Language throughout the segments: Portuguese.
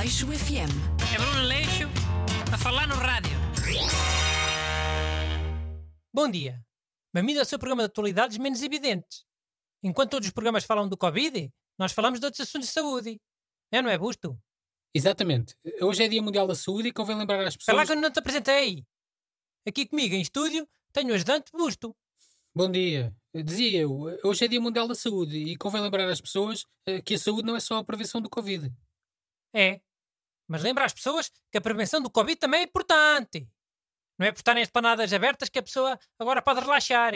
Leixo FM. É Bruno Leixo a falar no rádio. Bom dia. Bem-vindo ao seu programa de atualidades menos evidentes. Enquanto todos os programas falam do Covid, nós falamos de outros assuntos de saúde. É, não é, Busto? Exatamente. Hoje é Dia Mundial da Saúde e convém lembrar às lá pessoas. que eu não te apresentei. Aqui comigo em estúdio tenho o ajudante Busto. Bom dia. Dizia eu, hoje é Dia Mundial da Saúde e convém lembrar às pessoas eh, que a saúde não é só a prevenção do Covid. É. Mas lembra às pessoas que a prevenção do Covid também é importante. Não é por estarem as panadas abertas que a pessoa agora pode relaxar.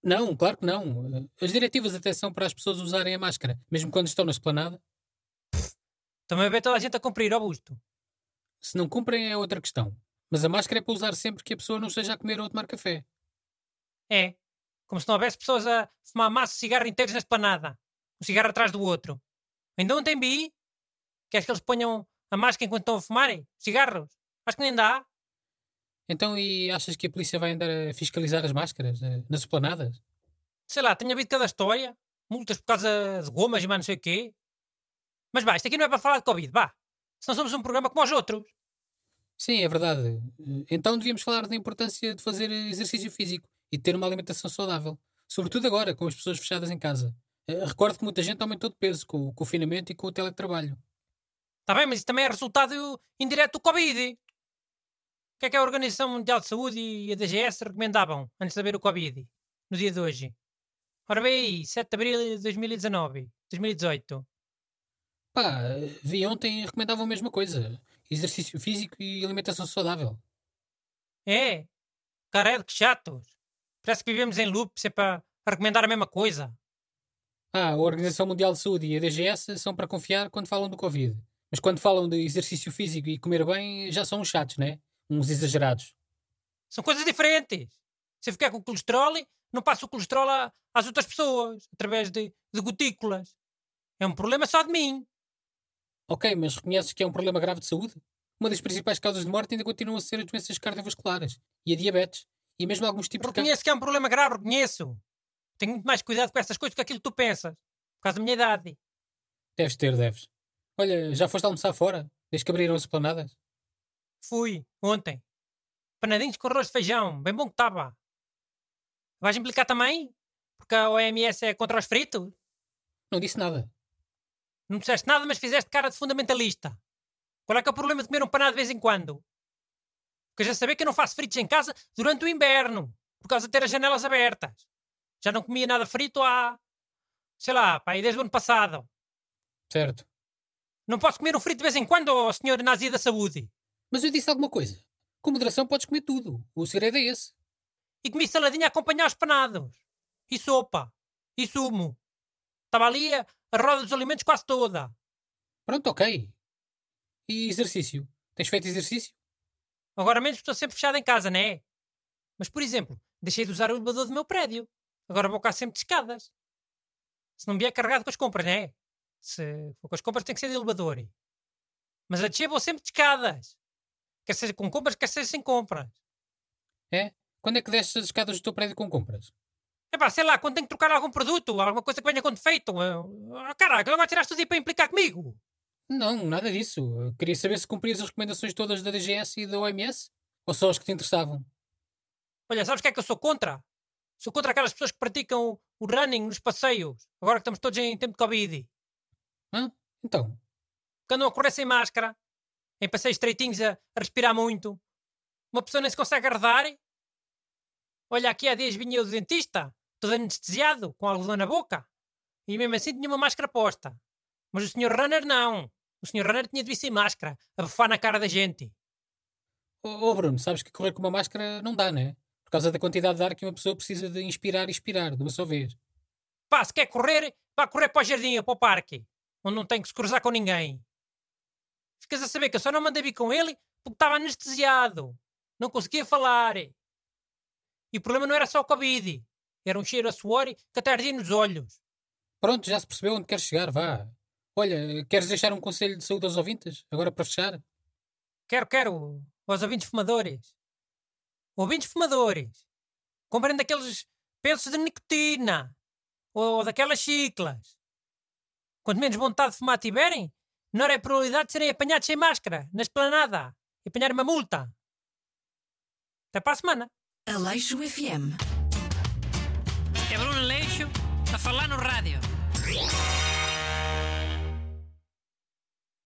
Não, claro que não. As diretivas até são para as pessoas usarem a máscara, mesmo quando estão na esplanada. Também vê toda a gente a cumprir, ó Busto. Se não cumprem é outra questão. Mas a máscara é para usar sempre que a pessoa não esteja a comer ou a tomar café. É. Como se não houvesse pessoas a fumar maço de cigarro inteiros na esplanada. Um cigarro atrás do outro. Ainda ontem vi. Queres que eles ponham a máscara enquanto estão a fumarem? Cigarros? Acho que nem dá. Então, e achas que a polícia vai andar a fiscalizar as máscaras eh, nas esplanadas? Sei lá, tenho havido cada história. Multas por causa de gomas e mais não sei o quê. Mas vá, isto aqui não é para falar de Covid, vá. Se não somos um programa como os outros. Sim, é verdade. Eh, Então devíamos falar da importância de fazer exercício físico e de ter uma alimentação saudável. Sobretudo agora, com as pessoas fechadas em casa. Eh, Recordo que muita gente aumentou de peso com o confinamento e com o teletrabalho. Está bem, mas isso também é resultado indireto do Covid. O que é que a Organização Mundial de Saúde e a DGS recomendavam antes de saber o Covid, no dia de hoje? Ora bem aí, 7 de abril de 2019, 2018. Pá, vi ontem e recomendavam a mesma coisa. Exercício físico e alimentação saudável. É? Caralho, que chatos. Parece que vivemos em loop sempre a recomendar a mesma coisa. Ah, a Organização Mundial de Saúde e a DGS são para confiar quando falam do Covid. Mas quando falam de exercício físico e comer bem, já são uns chatos, né? Uns exagerados. São coisas diferentes. Se eu ficar com colesterol, não passo o colesterol a- às outras pessoas, através de, de gotículas. É um problema só de mim. Ok, mas reconheces que é um problema grave de saúde? Uma das principais causas de morte ainda continuam a ser as doenças cardiovasculares e a diabetes. E mesmo alguns tipos de câncer. Reconheço que é um problema grave, reconheço. Tenho muito mais cuidado com essas coisas do que aquilo que tu pensas. Por causa da minha idade. Deves ter, deves. Olha, já foste almoçar fora? Desde que abriram as esplanadas? Fui, ontem. Panadinhos com arroz de feijão. Bem bom que estava. Vais implicar também? Porque a OMS é contra os fritos? Não disse nada. Não disseste nada, mas fizeste cara de fundamentalista. Qual é que é o problema de comer um panado de vez em quando? Porque já saber que eu não faço fritos em casa durante o inverno. Por causa de ter as janelas abertas. Já não comia nada frito há... Sei lá, pá, desde o ano passado. Certo. Não posso comer um frito de vez em quando, ó senhor nazi da saúde. Mas eu disse alguma coisa. Com moderação podes comer tudo. O segredo é esse. E comi saladinha a acompanhar os panados. E sopa. E sumo. Estava ali a, a roda dos alimentos quase toda. Pronto, ok. E exercício? Tens feito exercício? Agora menos estou sempre fechado em casa, não é? Mas, por exemplo, deixei de usar o elevador do meu prédio. Agora vou cá sempre de escadas. Se não vier carregado com as compras, não é? Se for com as compras tem que ser de elevador. Mas a descer vou sempre de escadas. Quer seja com compras, quer seja sem compras. É? Quando é que desces as escadas do teu prédio com compras? É pá, sei lá, quando tenho que trocar algum produto, alguma coisa que venha com defeito. Ah, Caraca, agora tiraste tudo aí para implicar comigo. Não, nada disso. Eu queria saber se cumprias as recomendações todas da DGS e da OMS? Ou só as que te interessavam? Olha, sabes o que é que eu sou contra? Sou contra aquelas pessoas que praticam o running nos passeios, agora que estamos todos em tempo de Covid. Hã? Então, que andam a correr sem máscara, em passeios estreitinhos a, a respirar muito. Uma pessoa nem se consegue arredar. Olha, aqui há dias vinha eu do dentista, todo anestesiado, com algodão na boca. E mesmo assim tinha uma máscara posta. Mas o Sr. Runner não. O Sr. Runner tinha de vir sem máscara, a bufar na cara da gente. Ô oh, Bruno, sabes que correr com uma máscara não dá, né? Por causa da quantidade de ar que uma pessoa precisa de inspirar e expirar de uma só vez. Pá, se quer correr, vá correr para o jardim ou para o parque, onde não tem que se cruzar com ninguém. Ficas a saber que eu só não mandei vir com ele porque estava anestesiado. Não conseguia falar. E o problema não era só o Covid. Era um cheiro a suor que até ardia nos olhos. Pronto, já se percebeu onde queres chegar, vá. Olha, queres deixar um conselho de saúde aos ouvintes? Agora para fechar? Quero, quero, aos ouvintes fumadores. Ouvintes fumadores. Comprem daqueles pensos de nicotina. Ou daquelas chiclas. Quanto menos vontade de fumar tiverem, menor é a probabilidade de serem apanhados sem máscara, na esplanada, e apanhar uma multa. Até para a semana. Aleixo FM. É Bruno Aleixo a falar no rádio.